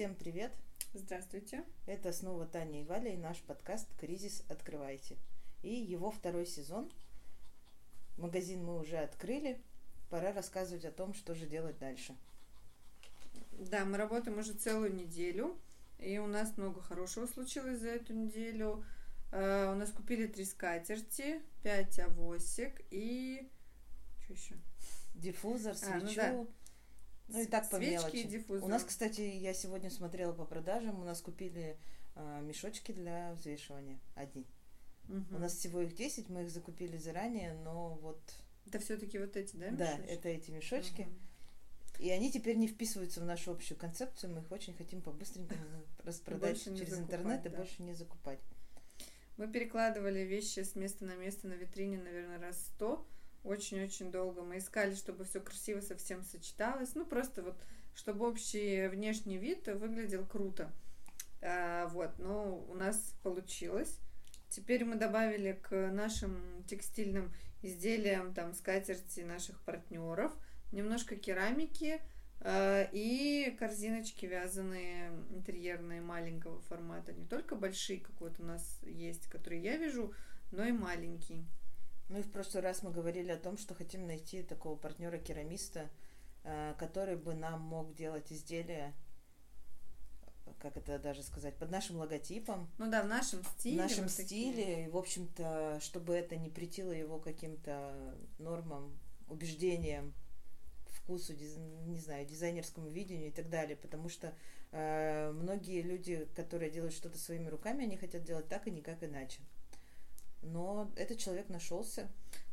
Всем привет! Здравствуйте! Это снова Таня и Валя и наш подкаст «Кризис. Открывайте». И его второй сезон. Магазин мы уже открыли. Пора рассказывать о том, что же делать дальше. Да, мы работаем уже целую неделю. И у нас много хорошего случилось за эту неделю. Uh, у нас купили три скатерти, пять авосик и... Что еще? Диффузор, свечу. А, ну, да. Ну и так по Свечки мелочи. И. У нас, кстати, я сегодня смотрела по продажам, у нас купили uh, мешочки для взвешивания. Одни. Угу. У нас всего их 10, мы их закупили заранее, но вот... Это все-таки вот эти, да, мешочки? Да, это эти мешочки. Угу. И они теперь не вписываются в нашу общую концепцию. Мы их очень хотим по-быстренькому распродать через интернет и больше не закупать. Мы перекладывали вещи с места на место на витрине, наверное, раз сто. Очень-очень долго. Мы искали, чтобы все красиво совсем сочеталось. Ну, просто вот, чтобы общий внешний вид выглядел круто. А, вот, но у нас получилось. Теперь мы добавили к нашим текстильным изделиям там скатерти наших партнеров – немножко керамики э, и корзиночки вязаные интерьерные маленького формата. Не только большие, как вот у нас есть, которые я вижу, но и маленькие. Ну и в прошлый раз мы говорили о том, что хотим найти такого партнера-керамиста, э, который бы нам мог делать изделия как это даже сказать, под нашим логотипом. Ну да, в нашем стиле. В нашем вот стиле. Такие. И, в общем-то, чтобы это не претило его каким-то нормам, убеждениям вкусу, не знаю, дизайнерскому видению и так далее, потому что э, многие люди, которые делают что-то своими руками, они хотят делать так и никак иначе. Но этот человек нашелся.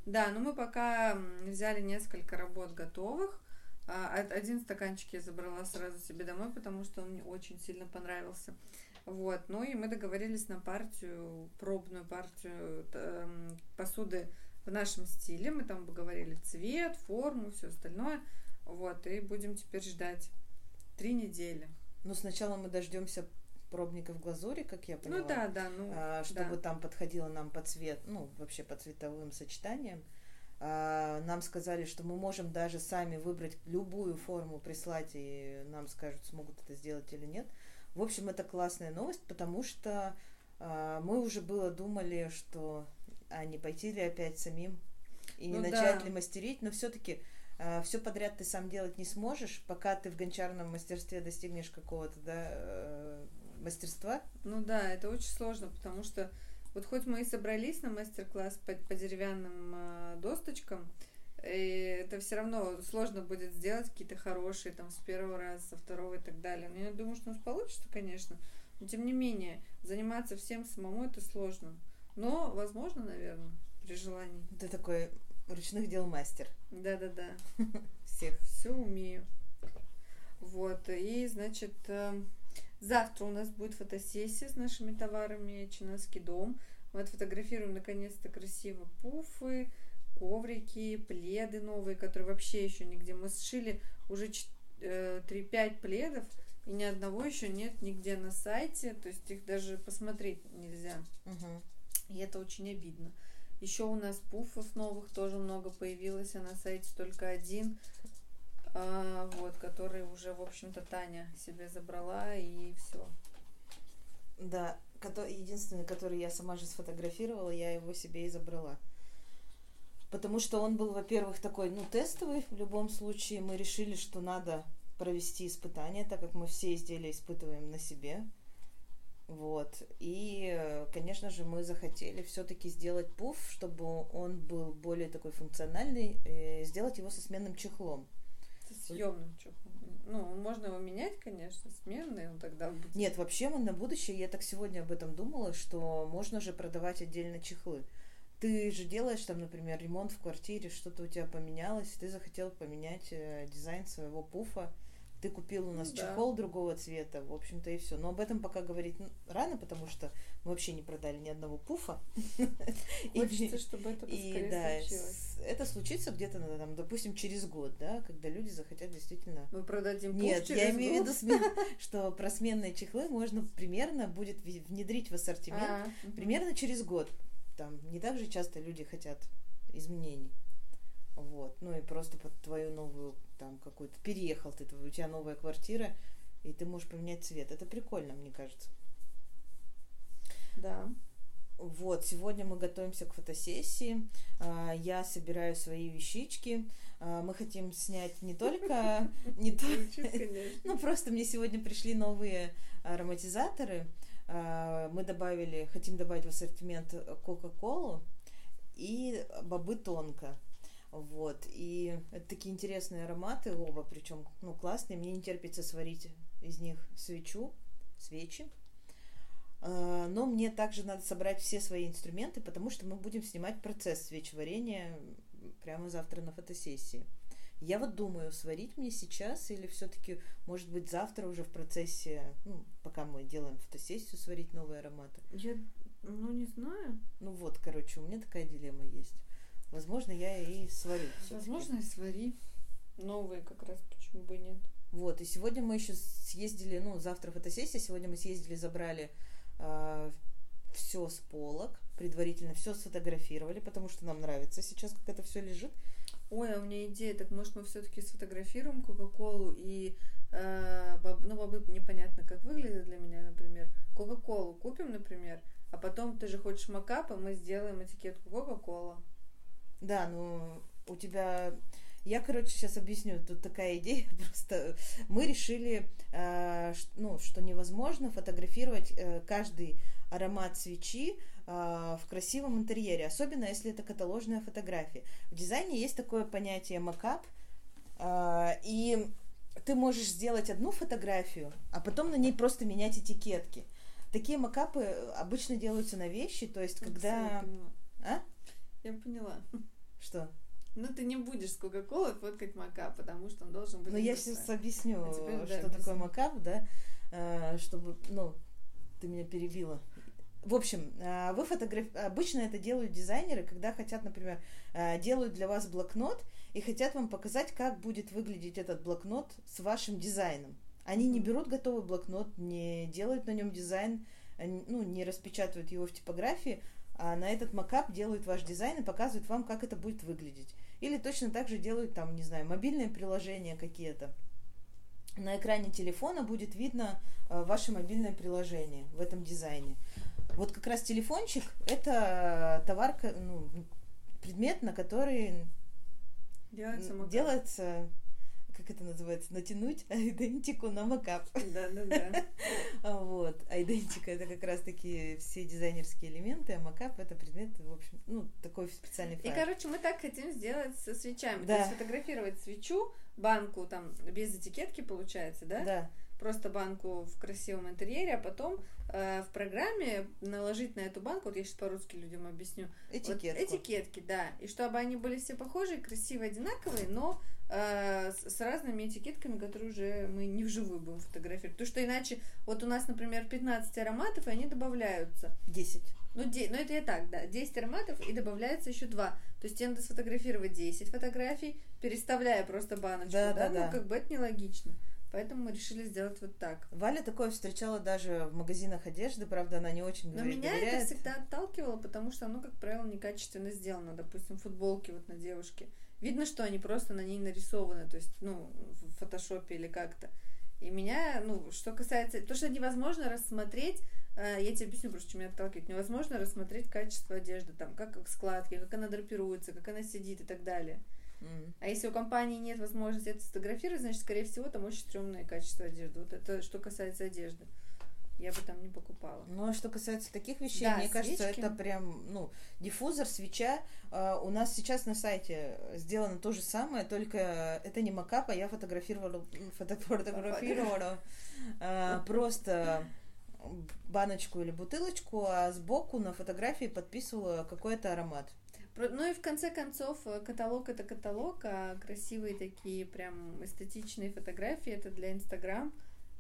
Да, ну мы пока взяли несколько работ готовых. А, один стаканчик я забрала сразу себе домой, потому что он мне очень сильно понравился. Вот, ну и мы договорились на партию, пробную партию э, посуды в нашем стиле. Мы там поговорили цвет, форму, все остальное. Вот, и будем теперь ждать три недели. Ну, сначала мы дождемся пробников глазури, как я поняла. Ну да, да, ну. А, чтобы да. там подходило нам по цвет, ну, вообще по цветовым сочетаниям. А, нам сказали, что мы можем даже сами выбрать любую форму, прислать, и нам скажут, смогут это сделать или нет. В общем, это классная новость, потому что а, мы уже было думали, что а не пойти ли опять самим и не ну, начать да. ли мастерить, но все-таки а, все подряд ты сам делать не сможешь, пока ты в гончарном мастерстве достигнешь какого-то да, э, мастерства. Ну да, это очень сложно, потому что вот хоть мы и собрались на мастер-класс по, по деревянным э, досточкам, и это все равно сложно будет сделать какие-то хорошие там с первого раза, со второго и так далее. Но я думаю, что у нас получится, конечно. Но тем не менее, заниматься всем самому это сложно. Но возможно, наверное, при желании. Ты такой ручных дел мастер. Да-да-да. Всех. Все умею. Вот. И, значит, э, завтра у нас будет фотосессия с нашими товарами Чинаский дом. Мы отфотографируем наконец-то красиво пуфы, коврики, пледы новые, которые вообще еще нигде. Мы сшили уже 3-5 э, пледов, и ни одного еще нет нигде на сайте. То есть их даже посмотреть нельзя. Угу. И это очень обидно. Еще у нас пуфов новых тоже много появилось, а на сайте только один, а, вот, который уже, в общем-то, Таня себе забрала и все. Да, единственный, который я сама же сфотографировала, я его себе и забрала. Потому что он был, во-первых, такой, ну, тестовый. В любом случае мы решили, что надо провести испытание, так как мы все изделия испытываем на себе. Вот. И, конечно же, мы захотели все-таки сделать пуф, чтобы он был более такой функциональный, и сделать его со сменным чехлом. Съемным чехлом. Ну, можно его менять, конечно, сменный он тогда будет. Нет, вообще мы на будущее, я так сегодня об этом думала, что можно же продавать отдельно чехлы. Ты же делаешь там, например, ремонт в квартире, что-то у тебя поменялось, ты захотел поменять э, дизайн своего пуфа ты купил у нас ну, чехол да. другого цвета, в общем-то и все. Но об этом пока говорить рано, потому что мы вообще не продали ни одного пуфа. Хочется, чтобы это поскорее да, случилось. Это случится где-то, там, допустим, через год, да, когда люди захотят действительно... Мы продадим пуф Нет, я имею в виду, что про сменные чехлы можно примерно будет внедрить в ассортимент а, примерно через год. Там не так же часто люди хотят изменений. Вот. Ну и просто под твою новую там какую-то переехал ты, у тебя новая квартира, и ты можешь поменять цвет. Это прикольно, мне кажется. Да. Вот, сегодня мы готовимся к фотосессии. А, я собираю свои вещички. А, мы хотим снять не только... Не только ну, просто мне сегодня пришли новые ароматизаторы. А, мы добавили, хотим добавить в ассортимент Кока-Колу и бобы тонко. Вот. И это такие интересные ароматы оба, причем, ну, классные. Мне не терпится сварить из них свечу, свечи. А, но мне также надо собрать все свои инструменты, потому что мы будем снимать процесс свечеварения прямо завтра на фотосессии. Я вот думаю, сварить мне сейчас или все-таки, может быть, завтра уже в процессе, ну, пока мы делаем фотосессию, сварить новые ароматы. Я, ну, не знаю. Ну вот, короче, у меня такая дилемма есть. Возможно, я и сварю. Возможно, и свари. Новые как раз, почему бы нет. Вот, и сегодня мы еще съездили, ну, завтра фотосессия, сегодня мы съездили, забрали э, а, все с полок, предварительно все сфотографировали, потому что нам нравится сейчас, как это все лежит. Ой, а у меня идея, так может мы все-таки сфотографируем Кока-Колу и э, боб, ну бобы непонятно как выглядят для меня, например. Кока-Колу купим, например, а потом ты же хочешь макап, и мы сделаем этикетку Кока-Кола. Да, ну у тебя я, короче, сейчас объясню. Тут такая идея просто. Мы решили, э, ну, что невозможно фотографировать э, каждый аромат свечи э, в красивом интерьере, особенно если это каталожная фотография. В дизайне есть такое понятие макап, э, и ты можешь сделать одну фотографию, а потом на ней просто менять этикетки. Такие макапы обычно делаются на вещи, то есть когда... А? Я поняла. Что? Ну, ты не будешь с Кока-Колой фоткать макап, потому что он должен быть... Ну, я сейчас объясню, а теперь, что да, такое макап, да, э, чтобы, ну, ты меня перебила. В общем, э, вы фотограф... обычно это делают дизайнеры, когда хотят, например, э, делают для вас блокнот и хотят вам показать, как будет выглядеть этот блокнот с вашим дизайном. Они не берут готовый блокнот, не делают на нем дизайн, ну, не распечатывают его в типографии, а на этот макап делают ваш дизайн и показывают вам, как это будет выглядеть. Или точно так же делают там, не знаю, мобильные приложения какие-то. На экране телефона будет видно э, ваше мобильное приложение в этом дизайне. Вот как раз телефончик – это товар, ну, предмет, на который делается, делается как это называется, натянуть айдентику на макап. Да, да, да. Вот. Айдентика это как раз таки все дизайнерские элементы, а макап это предмет, в общем, ну, такой специальный файл. И, короче, мы так хотим сделать со свечами. Да. То есть фотографировать свечу, банку там без этикетки получается, да? Да просто банку в красивом интерьере, а потом э, в программе наложить на эту банку, вот я сейчас по-русски людям объясню, Этикетку. Вот, этикетки, да, и чтобы они были все похожие, красивые, одинаковые, но с, с разными этикетками, которые уже мы не вживую будем фотографировать. Потому что иначе, вот у нас, например, 15 ароматов, и они добавляются. 10. Ну, де, ну, это я так, да. 10 ароматов, и добавляется еще 2. То есть тебе надо сфотографировать 10 фотографий, переставляя просто баночку, да? да, да ну, да. как бы это нелогично. Поэтому мы решили сделать вот так. Валя такое встречала даже в магазинах одежды, правда, она не очень Но меня доверяет. это всегда отталкивало, потому что оно, как правило, некачественно сделано. Допустим, футболки вот на девушке. Видно, что они просто на ней нарисованы, то есть, ну, в фотошопе или как-то. И меня, ну, что касается... То, что невозможно рассмотреть, э, я тебе объясню просто, что меня отталкивает. Невозможно рассмотреть качество одежды, там, как, как складки, как она драпируется, как она сидит и так далее. Mm. А если у компании нет возможности это сфотографировать, значит, скорее всего, там очень стрёмное качество одежды. Вот это что касается одежды. Я бы там не покупала. Ну, а что касается таких вещей, да, мне свечки. кажется, это прям, ну, диффузор, свеча. Uh, у нас сейчас на сайте сделано то же самое, только это не макап, а я фотографировала, фотографировала uh, просто баночку или бутылочку, а сбоку на фотографии подписывала какой-то аромат. Ну и в конце концов, э, каталог это каталог, а красивые такие прям эстетичные фотографии это для Инстаграм.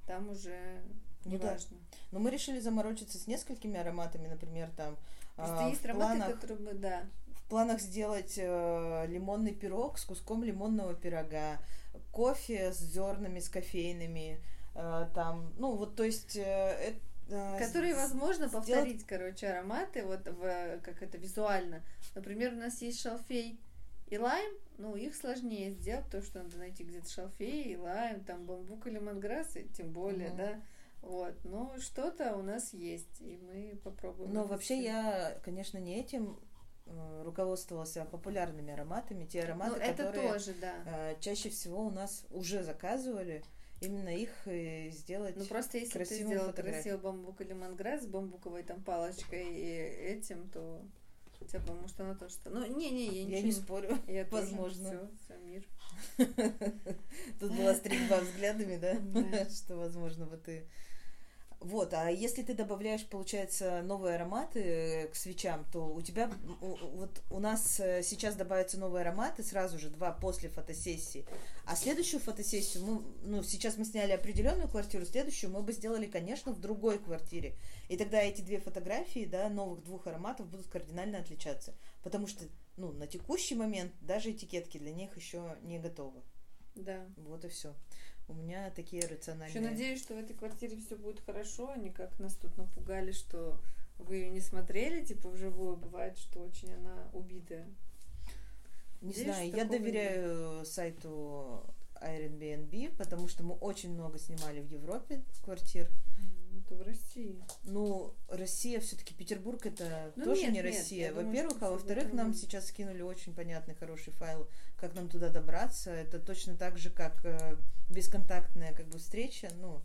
Там уже ну, важно. Да. Но мы решили заморочиться с несколькими ароматами, например, там. Просто а, есть ароматы, планах, которые мы, да. В планах сделать э, лимонный пирог с куском лимонного пирога, кофе с зернами, с кофейными, э, там, ну вот, то есть э, Которые возможно сделать... повторить, короче, ароматы, вот в, как это визуально. Например, у нас есть шалфей и лайм, ну, их сложнее сделать, потому что надо найти где-то шалфей, лайм, там бамбук и тем более, mm-hmm. да. Вот, но что-то у нас есть, и мы попробуем. Но вообще я, конечно, не этим э, руководствовался популярными ароматами, те ароматы, ну, это которые тоже, да. Э, чаще всего у нас уже заказывали, именно их и сделать Ну просто если ты сделал красивый бамбук или манграсс с бамбуковой там палочкой и этим, то Хотя бы, может, она тоже... Ну, не-не, я, я не спорю. Я Возможно. Все, все, мир. Тут была стрельба взглядами, да? Что, возможно, вот ты вот, а если ты добавляешь, получается, новые ароматы э, к свечам, то у тебя, вот у нас э, сейчас добавятся новые ароматы, сразу же два после фотосессии, а следующую фотосессию, мы, ну, сейчас мы сняли определенную квартиру, следующую мы бы сделали, конечно, в другой квартире. И тогда эти две фотографии, да, новых двух ароматов будут кардинально отличаться, потому что, ну, на текущий момент даже этикетки для них еще не готовы. Да. Вот и все. У меня такие рациональные... Еще надеюсь, что в этой квартире все будет хорошо, а не как нас тут напугали, что вы ее не смотрели, типа вживую. Бывает, что очень она убитая. Не Надеюсь, знаю, я доверяю нет. сайту Airbnb, потому что мы очень много снимали в Европе квартир. Это в России. Ну, Россия все-таки Петербург это ну, тоже нет, не Россия. Во-первых, а во-вторых, нам сейчас скинули очень понятный, хороший файл, как нам туда добраться. Это точно так же, как э, бесконтактная как бы встреча, ну,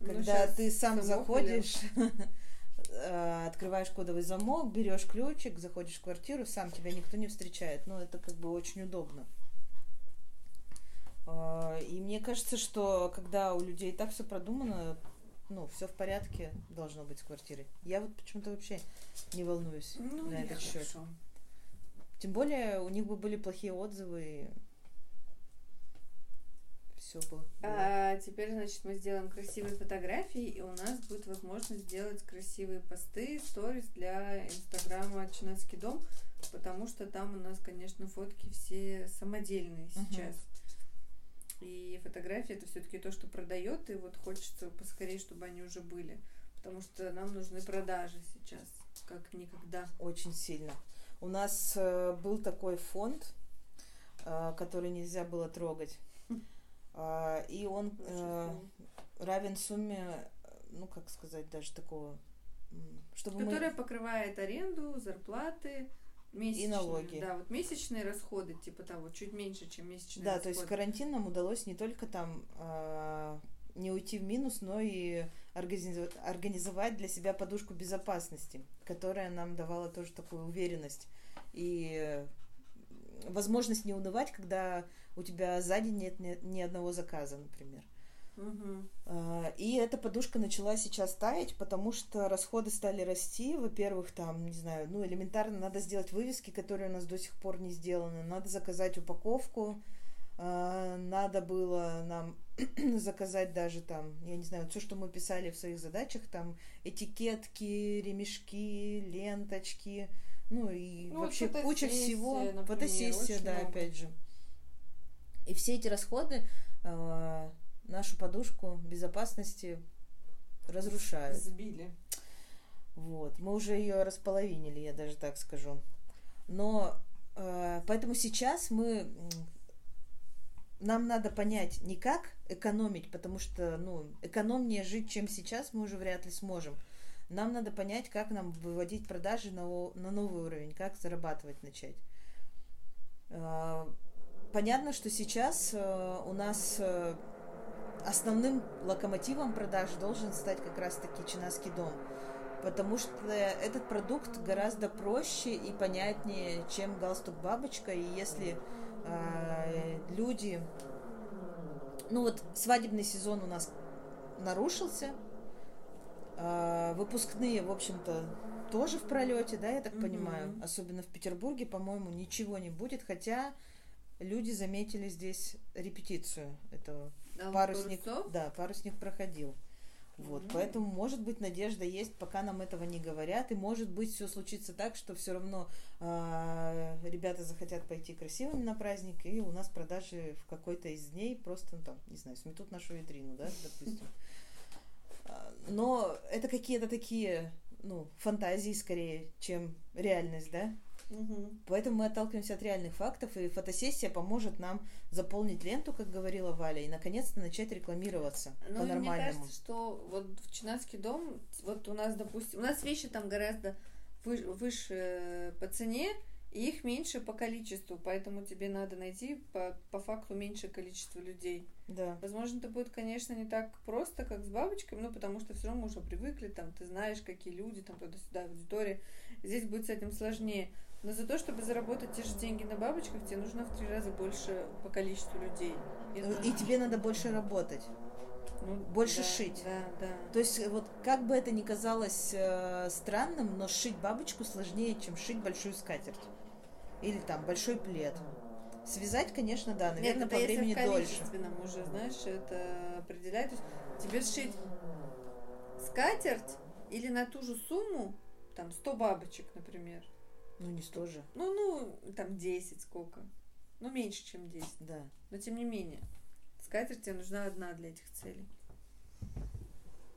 ну когда ты сам заходишь, э, открываешь кодовый замок, берешь ключик, заходишь в квартиру, сам тебя никто не встречает. Ну, это как бы очень удобно. А, и мне кажется, что когда у людей так все продумано, ну, все в порядке должно быть с квартирой. Я вот почему-то вообще не волнуюсь ну, на этот счет. Тем более у них бы были плохие отзывы, все было. А, теперь, значит, мы сделаем красивые фотографии, и у нас будет возможность сделать красивые посты, сторис для инстаграма Чинацкий дом, потому что там у нас, конечно, фотки все самодельные сейчас. Uh-huh. И фотографии это все-таки то, что продает, и вот хочется поскорее, чтобы они уже были. Потому что нам нужны продажи сейчас, как никогда. Очень сильно. У нас э, был такой фонд, э, который нельзя было трогать. А, и он э, равен сумме, ну как сказать, даже такого, чтобы Которая мы... покрывает аренду, зарплаты, месячные. И налоги. Да, вот месячные расходы, типа того, чуть меньше, чем месячные Да, расходы. то есть карантин нам удалось не только там э, не уйти в минус, но и организовать, организовать для себя подушку безопасности, которая нам давала тоже такую уверенность и возможность не унывать, когда у тебя сзади нет ни, ни одного заказа, например. Угу. И эта подушка начала сейчас таять, потому что расходы стали расти. Во-первых, там, не знаю, ну, элементарно надо сделать вывески, которые у нас до сих пор не сделаны. Надо заказать упаковку. А, надо было нам заказать даже там, я не знаю, все, что мы писали в своих задачах, там этикетки, ремешки, ленточки, ну и ну, вообще куча всего. Например, фотосессия, да, много. опять же. И все эти расходы э, нашу подушку безопасности разрушают. Сбили. Вот. Мы уже ее располовинили, я даже так скажу. Но э, поэтому сейчас мы нам надо понять не как экономить, потому что ну, экономнее жить, чем сейчас, мы уже вряд ли сможем. Нам надо понять, как нам выводить продажи на, на новый уровень, как зарабатывать начать. Э, понятно, что сейчас э, у нас э, основным локомотивом продаж должен стать как раз-таки Чинаский дом. Потому что этот продукт гораздо проще и понятнее, чем галстук бабочка. И если э, люди... Ну вот свадебный сезон у нас нарушился. Э, выпускные, в общем-то, тоже в пролете, да, я так mm-hmm. понимаю. Особенно в Петербурге, по-моему, ничего не будет. Хотя люди заметили здесь репетицию этого. Да, парусник, да, парусник проходил. Вот, mm-hmm. поэтому, может быть, надежда есть, пока нам этого не говорят, и может быть, все случится так, что все равно э, ребята захотят пойти красивыми на праздник, и у нас продажи в какой-то из дней просто, ну, там, не знаю, сметут нашу витрину, да, допустим. А, но это какие-то такие, ну, фантазии скорее, чем реальность, да? Угу. Поэтому мы отталкиваемся от реальных фактов, и фотосессия поможет нам заполнить ленту, как говорила Валя, и наконец-то начать рекламироваться Ну, и мне по-нормальному. кажется, что вот в Чинатский дом, вот у нас, допустим, у нас вещи там гораздо вы- выше по цене, и их меньше по количеству, поэтому тебе надо найти по, по факту меньшее количество людей. Да. Возможно, это будет, конечно, не так просто, как с бабочками, ну, потому что все равно мы уже привыкли, там, ты знаешь, какие люди, там, туда-сюда, аудитория. Здесь будет с этим сложнее. Но за то, чтобы заработать те же деньги на бабочках, тебе нужно в три раза больше по количеству людей. Ну, Это- И тебе надо больше работать. ну, больше да, шить. Да, да. То есть, вот как бы это ни казалось э, странным, но сшить бабочку сложнее, чем шить большую скатерть. Или там большой плед. Связать, конечно, да, наверное, Нет, по времени в дольше. уже, знаешь, это определяет. То есть тебе сшить скатерть или на ту же сумму, там, 100 бабочек, например. Ну, не сто же. Ну, ну, там 10 сколько. Ну, меньше, чем 10. Да. Но тем не менее. Скатерть тебе нужна одна для этих целей.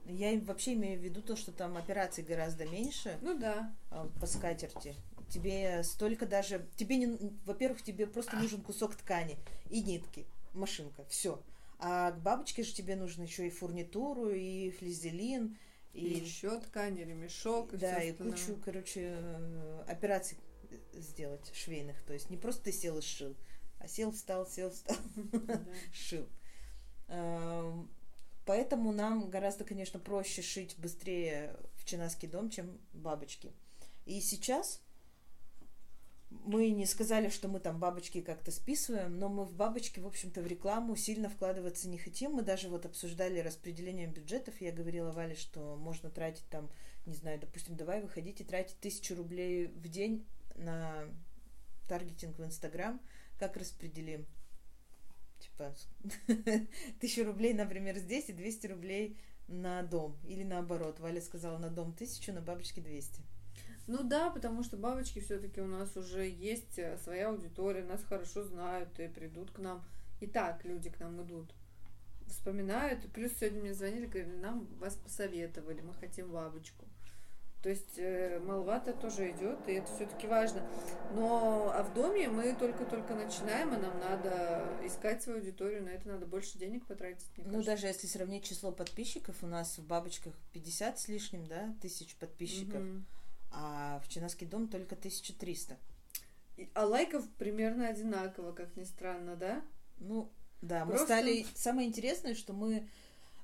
Я вообще имею в виду то, что там операций гораздо меньше Ну да. а, по скатерти. Тебе столько даже... Тебе не... Во-первых, тебе просто нужен кусок ткани и нитки, машинка, все. А к бабочке же тебе нужно еще и фурнитуру, и флизелин, И, и, еще ткань, и ремешок, и да, и остальное. кучу, короче, э, операций сделать швейных. То есть не просто ты сел и сшил, а сел, встал, сел, встал, Да. шил. Эм, Поэтому нам гораздо, конечно, проще шить быстрее в Чинаский дом, чем бабочки. И сейчас мы не сказали, что мы там бабочки как-то списываем, но мы в бабочки, в общем-то, в рекламу сильно вкладываться не хотим. Мы даже вот обсуждали распределение бюджетов. Я говорила Вале, что можно тратить там, не знаю, допустим, давай выходите тратить тысячу рублей в день на таргетинг в Инстаграм. Как распределим? Типа, тысячу рублей, например, здесь и 200 рублей на дом. Или наоборот. Валя сказала на дом тысячу, на бабочки 200. Ну да, потому что бабочки все-таки у нас уже есть э, своя аудитория, нас хорошо знают и придут к нам. И так люди к нам идут. Вспоминают. Плюс сегодня мне звонили, говорили, нам вас посоветовали, мы хотим бабочку. То есть э, молва-то тоже идет, и это все-таки важно. Но а в доме мы только-только начинаем, и нам надо искать свою аудиторию, на это надо больше денег потратить. Ну, кажется. даже если сравнить число подписчиков, у нас в бабочках 50 с лишним, да, тысяч подписчиков, Мгм. А в Чинаский дом только 1300. И- А лайков примерно одинаково, как ни странно, да? Ну, да, мы Просто- стали... Самое интересное, что мы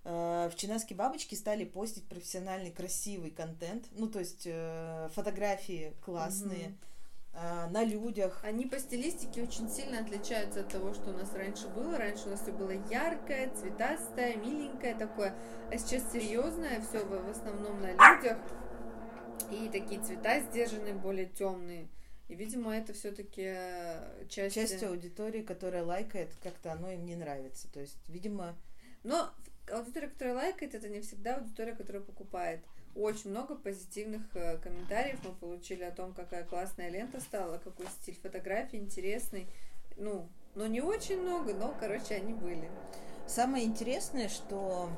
э, в Чинаске бабочки стали постить профессиональный, красивый контент. Ну, то есть э, фотографии классные, Мгм. э, на людях. Они по стилистике очень сильно отличаются от того, что у нас раньше было. Раньше у нас все было яркое, цветастое, миленькое такое. А сейчас серьезное, все в основном на людях. И такие цвета сдержанные, более темные. И, видимо, это все-таки часть... Часть аудитории, которая лайкает, как-то оно им не нравится. То есть, видимо, Но аудитория, которая лайкает, это не всегда аудитория, которая покупает. Очень много позитивных э, комментариев мы получили о том, какая классная лента стала, какой стиль фотографии интересный. Ну, но не очень много, но, короче, они были. Самое интересное, что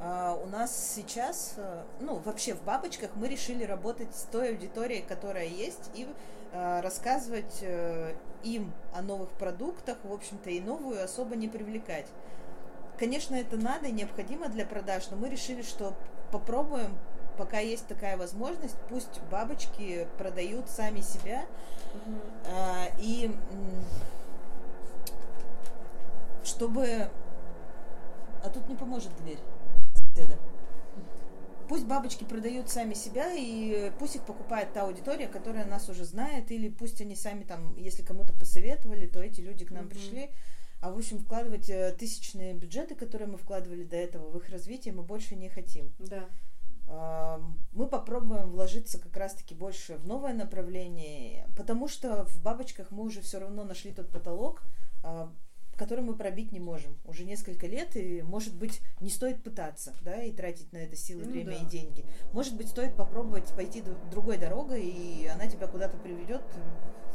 а, у нас сейчас, а, ну, вообще в бабочках мы решили работать с той аудиторией, которая есть, и а, рассказывать э, им о новых продуктах, в общем-то, и новую особо не привлекать. Конечно, это надо и необходимо для продаж, но мы решили, что попробуем, пока есть такая возможность, пусть бабочки продают сами себя, а, и чтобы... А тут не поможет дверь. соседа. Пусть бабочки продают сами себя, и пусть их покупает та аудитория, которая нас уже знает, или пусть они сами там, если кому-то посоветовали, то эти люди к нам Мгм. пришли. А в общем, вкладывать э, тысячные бюджеты, которые мы вкладывали до этого в их развитие, мы больше не хотим. Да. А, Мы попробуем вложиться как раз-таки больше в новое направление, потому что в бабочках мы уже все равно нашли тот потолок, а, который мы пробить не можем уже несколько лет, и, может быть, не стоит пытаться, да, и тратить на это силы, Ну время да. и деньги. Может быть, стоит попробовать пойти другой дорогой, и она тебя куда-то приведет,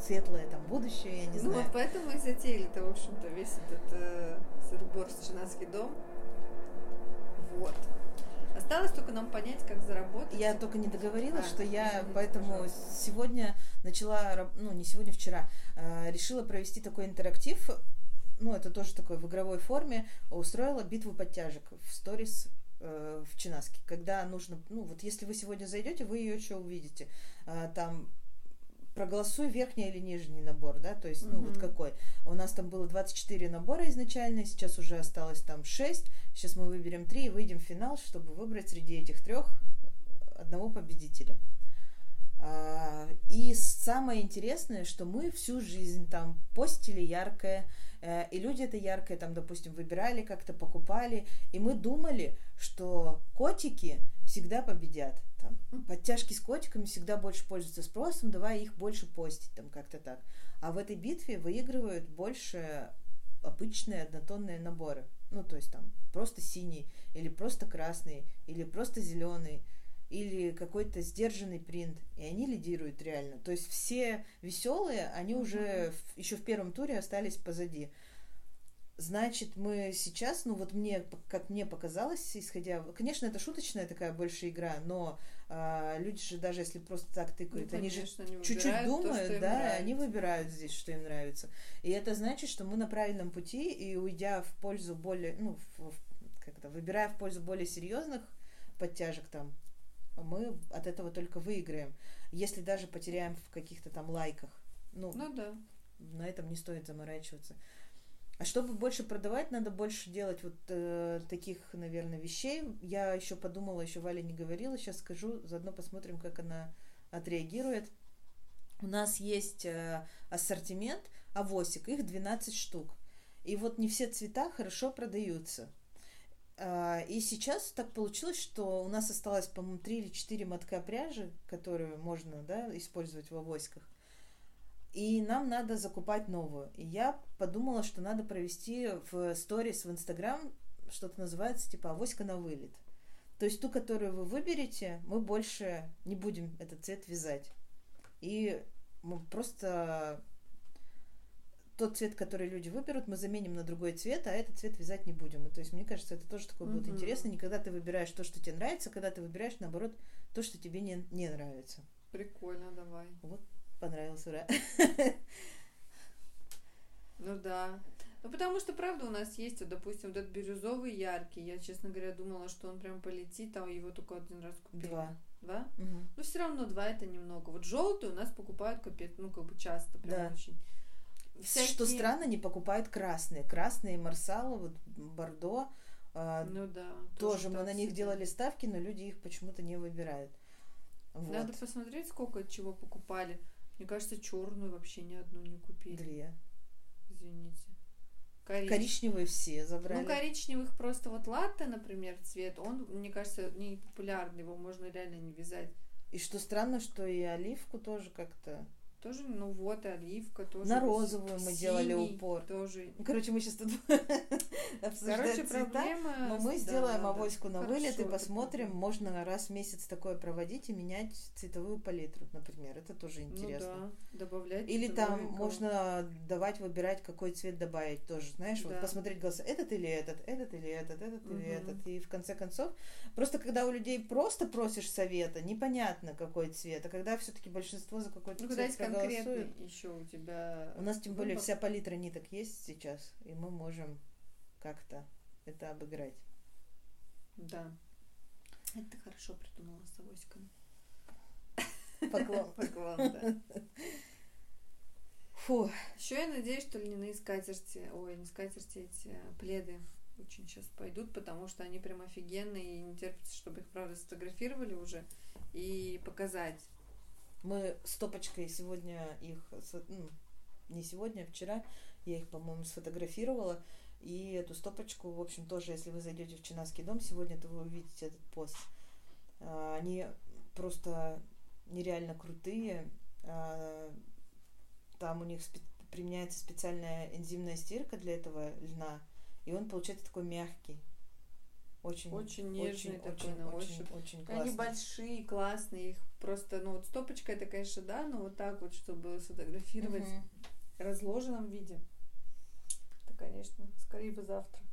светлое там будущее, я не ну знаю. вот поэтому и затеяли-то, в общем-то, весь этот э, сырбор с Чинаский дом. Вот. Осталось только нам понять, как заработать. Я только не договорила, а, что я поэтому пожалуйста. сегодня начала, ну не сегодня, вчера, э, решила провести такой интерактив, ну это тоже такой в игровой форме, устроила битву подтяжек в сторис э, в Чинаске, когда нужно, ну вот если вы сегодня зайдете, вы ее еще увидите. Э, там проголосуй верхний или нижний набор, да, то есть, ну, mm-hmm. вот какой. У нас там было 24 набора изначально, сейчас уже осталось там 6, сейчас мы выберем 3 и выйдем в финал, чтобы выбрать среди этих трех одного победителя. А, и самое интересное, что мы всю жизнь там постили яркое, э, и люди это яркое там, допустим, выбирали как-то, покупали, и мы думали, что котики всегда победят там, подтяжки с котиками всегда больше пользуются спросом, давай их больше постить, там как-то так. А в этой битве выигрывают больше обычные однотонные наборы. Ну, то есть там просто синий, или просто красный, или просто зеленый, или какой-то сдержанный принт. И они лидируют реально. То есть все веселые, они уже в, еще в первом туре остались позади. Значит, мы сейчас, ну вот мне, как мне показалось, исходя, конечно, это шуточная такая больше игра, но а, люди же даже если просто так тыкают, ну, конечно, они же чуть-чуть думают, то, да, нравится. они выбирают здесь, что им нравится. И это значит, что мы на правильном пути, и уйдя в пользу более, ну, в, как-то, выбирая в пользу более серьезных подтяжек там, мы от этого только выиграем. Если даже потеряем в каких-то там лайках. Ну, ну да. На этом не стоит заморачиваться. А чтобы больше продавать, надо больше делать вот э, таких, наверное, вещей. Я еще подумала, еще Валя не говорила, сейчас скажу, заодно посмотрим, как она отреагирует. У нас есть э, ассортимент авосик, их 12 штук. И вот не все цвета хорошо продаются. Э, и сейчас так получилось, что у нас осталось, по-моему, 3 или 4 мотка пряжи, которые можно да, использовать в авоськах и нам надо закупать новую. И я подумала, что надо провести в сторис в Инстаграм что-то называется типа авоська на вылет. То есть ту, которую вы выберете, мы больше не будем этот цвет вязать. И мы просто тот цвет, который люди выберут, мы заменим на другой цвет, а этот цвет вязать не будем. И, то есть, мне кажется, это тоже такое mm-hmm. будет интересно. Не когда ты выбираешь то, что тебе нравится, когда ты выбираешь, наоборот, то, что тебе не, не нравится. Прикольно, давай. Вот понравился, ура. Ну да. Ну, потому что, правда, у нас есть, вот, допустим, вот этот бирюзовый яркий. Я, честно говоря, думала, что он прям полетит, а его только один раз купили. Два. Два? Угу. Ну, все равно два это немного. Вот желтый у нас покупают капец, ну, как бы часто, прям да. очень. Всякие... Что странно, не покупают красные. Красные марсалы, вот бордо. Э, ну да. Тоже, тоже мы на них себе. делали ставки, но люди их почему-то не выбирают. Вот. Надо посмотреть, сколько чего покупали. Мне кажется, черную вообще ни одну не купили. Две. Извините. Корич... Коричневые все забрали. Ну, коричневых просто вот латте, например, цвет, он, мне кажется, не популярный, его можно реально не вязать. И что странно, что и оливку тоже как-то тоже, ну вот, и оливка тоже. На розовую мы делали упор. Тоже. Ну, короче, мы сейчас тут обсуждаем Короче, цвета, проблема... но мы сделаем да, авоську да. на Хорошо, вылет и посмотрим. Можно раз в месяц такое проводить и менять цветовую палитру, например. Это тоже ну интересно. Ну да, добавлять. Или там можно давать, выбирать, какой цвет добавить тоже. Знаешь, да. вот посмотреть голоса, этот или этот, этот или этот, этот угу. или этот. И в конце концов, просто когда у людей просто просишь совета, непонятно какой цвет, а когда все-таки большинство за какой-то ну, цвет конкретный еще у тебя. У нас тем выбор. более вся палитра ниток есть сейчас, и мы можем как-то это обыграть. Да. Это ты хорошо придумала с авоськами. Поклон. Поклон, да. Фу. Еще я надеюсь, что льняные скатерти, ой, не скатерти, эти а, пледы очень сейчас пойдут, потому что они прям офигенные и не терпится, чтобы их, правда, сфотографировали уже и показать. Мы стопочкой сегодня их, ну, не сегодня, а вчера, я их, по-моему, сфотографировала. И эту стопочку, в общем, тоже, если вы зайдете в Чинаский дом сегодня, то вы увидите этот пост. А, они просто нереально крутые. А, там у них применяется специальная энзимная стирка для этого льна, и он получается такой мягкий. Очень, очень нежный очень, такой очень, на ощупь. Очень, очень Они большие, классные, их просто, ну вот стопочка это, конечно, да, но вот так вот, чтобы сфотографировать угу. в разложенном виде, это, конечно, скорее бы завтра.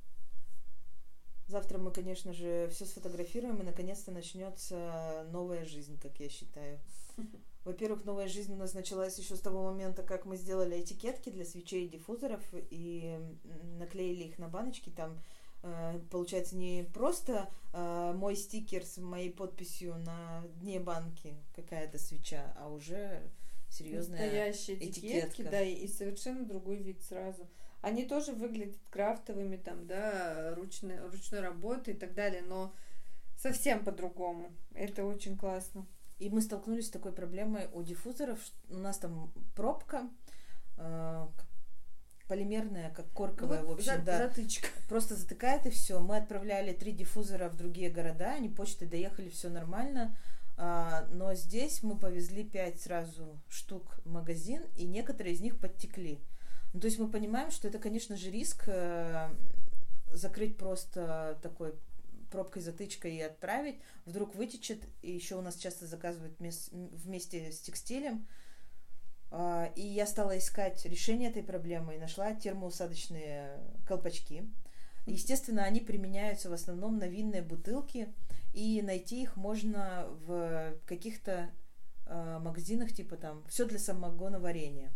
Завтра мы, конечно же, все сфотографируем, и наконец-то начнется новая жизнь, как я считаю. Во-первых, новая жизнь у нас началась еще с того момента, как мы сделали этикетки для свечей и диффузоров и наклеили их на баночки. Там получается не просто э, мой стикер с моей подписью на дне банки какая-то свеча, а уже серьезная Настоящие этикетки, да, и, и совершенно другой вид сразу. Они тоже выглядят крафтовыми, там, да, ручной, ручной работы и так далее, но совсем по-другому. Это очень классно. И мы столкнулись с такой проблемой у диффузоров. У нас там пробка э, полимерная, как корковая, вот, в общем, за, да. Затычка. Просто затыкает и все. Мы отправляли три диффузора в другие города, они почтой доехали, все нормально. А, но здесь мы повезли пять сразу штук в магазин, и некоторые из них подтекли. Ну, то есть мы понимаем, что это, конечно же, риск э, закрыть просто такой пробкой, затычкой и отправить, вдруг вытечет, и еще у нас часто заказывают вместе с текстилем. А, и я стала искать решение этой проблемы и нашла термоусадочные колпачки. Естественно, они применяются в основном на винные бутылки, и найти их можно в каких-то э, магазинах, типа там все для самогоноварения.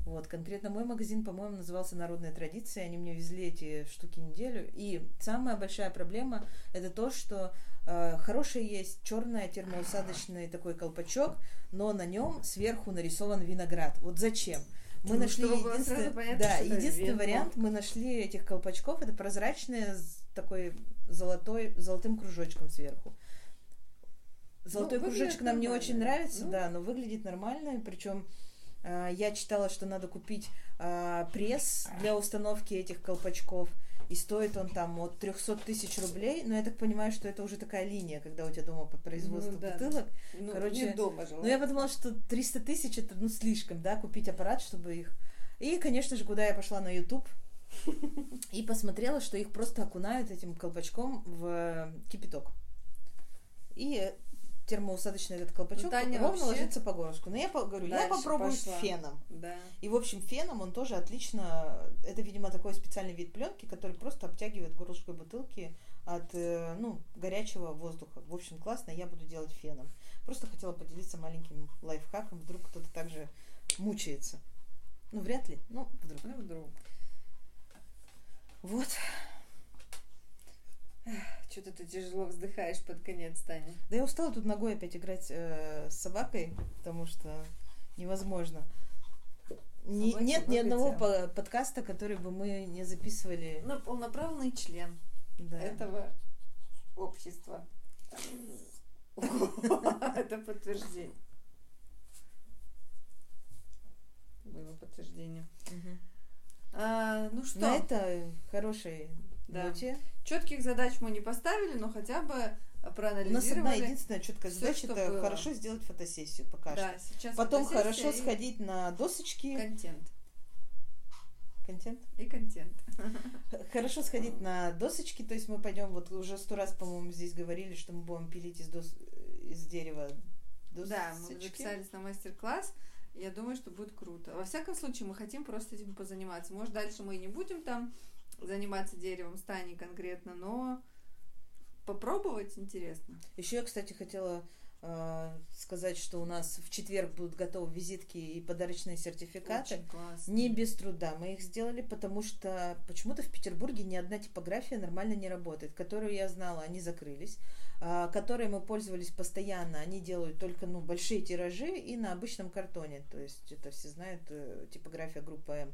Вот, конкретно мой магазин, по-моему, назывался «Народная традиция». Они мне везли эти штуки неделю. И самая большая проблема – это то, что хороший есть черный термоусадочный такой колпачок, но на нем сверху нарисован виноград. Вот зачем? Мы ну, нашли единственный, понятно, да, единственный вариант, мы нашли этих колпачков, это прозрачные с такой золотой, золотым кружочком сверху. Золотой ну, кружочек нам не очень нравится, ну. да, но выглядит нормально, причем а, я читала, что надо купить а, пресс для установки этих колпачков. И стоит он там от 300 тысяч рублей. Но я так понимаю, что это уже такая линия, когда у тебя дома по производству ну, да. бутылок. Ну, Короче, дома ну я подумала, что 300 тысяч это ну слишком, да, купить аппарат, чтобы их. И, конечно же, куда я пошла на YouTube и посмотрела, что их просто окунают этим колпачком в кипяток. И термоусадочный этот колпачок ну, Таня ровно вообще... ложится по горлышку. Но я говорю, я попробую пошла. феном. Да. И, в общем, феном он тоже отлично... Это, видимо, такой специальный вид пленки, который просто обтягивает горлышко бутылки от э, ну, горячего воздуха. В общем, классно, я буду делать феном. Просто хотела поделиться маленьким лайфхаком. Вдруг кто-то также мучается. Ну, вряд ли. Ну, вдруг. Ну, вдруг. Вот. Что-то ты тяжело вздыхаешь под конец, Таня. Да я устала тут ногой опять играть э, с собакой, потому что невозможно. Не, нет ни одного по- подкаста, который бы мы не записывали. Но полноправный член да. этого общества. Это подтверждение. Было подтверждение. А, ну что? На это хороший да. Четких задач мы не поставили, но хотя бы проанализировали. У нас одна единственная четкая задача это было. хорошо сделать фотосессию пока да, что. Сейчас Потом хорошо сходить на досочки. Контент. Контент? И контент. Хорошо сходить на досочки, то есть мы пойдем, вот уже сто раз, по-моему, здесь говорили, что мы будем пилить из, дос... из дерева досочки. Да, мы записались на мастер-класс. Я думаю, что будет круто. Во всяком случае, мы хотим просто этим позаниматься. Может, дальше мы и не будем там заниматься деревом стани конкретно, но попробовать интересно. Еще я, кстати, хотела э, сказать, что у нас в четверг будут готовы визитки и подарочные сертификаты. Очень классно. Не без труда мы их сделали, потому что почему-то в Петербурге ни одна типография нормально не работает. Которую я знала, они закрылись. Э, которые мы пользовались постоянно, они делают только ну, большие тиражи и на обычном картоне. То есть это все знают, э, типография группа М.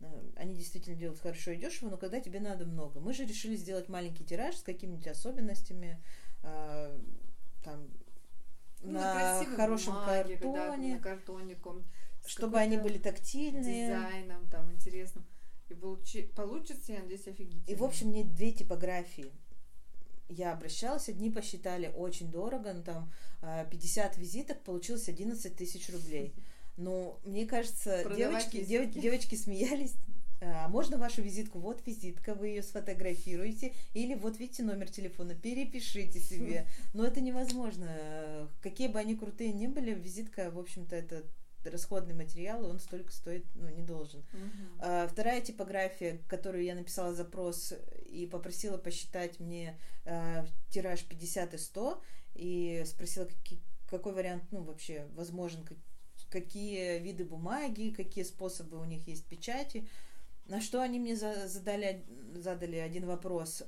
Э, они действительно делают хорошо и дешево, но когда тебе надо много. Мы же решили сделать маленький тираж с какими-нибудь особенностями, э, там, ну, на, на хорошем бумаге, картоне, да, на картоне чтобы они были тактильные. Дизайном там интересным. И получи, получится, я надеюсь, офигительно. И, в общем, нет две типографии. Я обращалась, одни посчитали очень дорого, но там 50 э, визиток, получилось 11 тысяч рублей. Ну, мне кажется, девочки, дев, девочки смеялись. А можно вашу визитку? Вот визитка, вы ее сфотографируете. Или вот видите номер телефона, перепишите себе. Но это невозможно. Какие бы они крутые ни были, визитка, в общем-то, это расходный материал, и он столько стоит, ну, не должен. Мгм. А, вторая типография, которую я написала запрос и попросила посчитать мне а, тираж 50 и 100, и спросила, какие- какой вариант, ну, вообще возможен, как- какие виды бумаги, какие способы у них есть печати. На что они мне за- задали, задали один вопрос.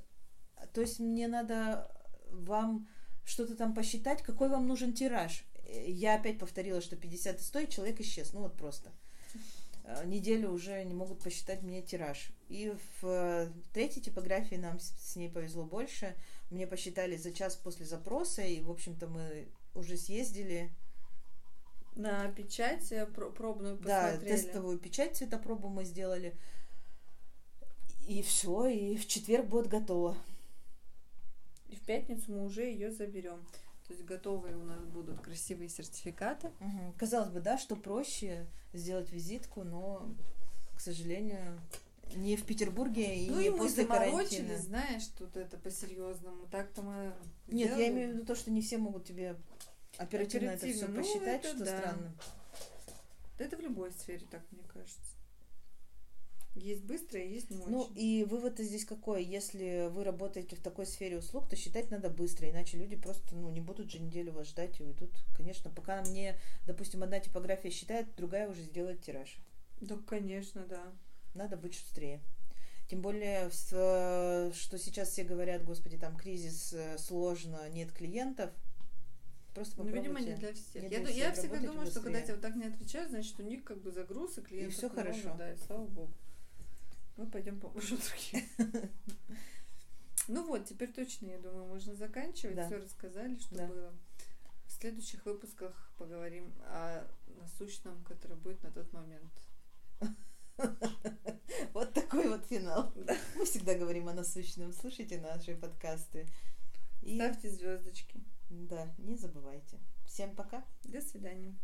То есть мне надо вам что-то там посчитать, какой вам нужен тираж. Я опять повторила, что 50 и 100, и человек исчез. Ну вот просто. Э, Неделю уже не могут посчитать мне тираж. И в э, третьей типографии нам с ней повезло больше. Мне посчитали за час после запроса, и, в общем-то, мы уже съездили. На печать э, про- пробную Да, посмотрели. тестовую печать цветопробу мы сделали. И все, и в четверг будет готово. И в пятницу мы уже ее заберем. То есть готовые у нас будут красивые сертификаты. Мгм. Казалось бы, да, что проще сделать визитку, но, к сожалению, не в Петербурге и ну не и после карантина. знаешь, тут это по-серьезному. Так-то мы Нет, я сделали. имею в виду то, что не все могут тебе оперативно, это все Оперативно, ну, посчитать, это что да. странно. Да это в любой сфере так, мне кажется. Есть быстрое, есть не очень. Ну и вывод здесь какой? Если вы работаете в такой сфере услуг, то считать надо быстро, иначе люди просто ну, не будут же неделю вас ждать и уйдут. Конечно, пока мне, допустим, одна типография считает, другая уже сделает тираж. Да, конечно, да. Надо быть шустрее. Тем более, э, что сейчас все говорят, господи, там кризис, э, сложно, нет клиентов. Просто Ну, видимо, не для всех. Не я для я всех. всегда Работайте думаю, что когда быстрее. тебе вот так не отвечают, значит, у них как бы загруз, и клиентов всё много, хорошо. Да, и слава богу. Мы пойдем поможем другим. Ну вот, теперь точно, я думаю, можно заканчивать. Да. Все рассказали, что Да. было. В следующих выпусках поговорим о насущном, который будет на тот момент. Вот такой вот финал. Мы всегда говорим о насущном. Слушайте наши подкасты. И Ставьте звездочки. Да, не забывайте. Всем пока. До свидания.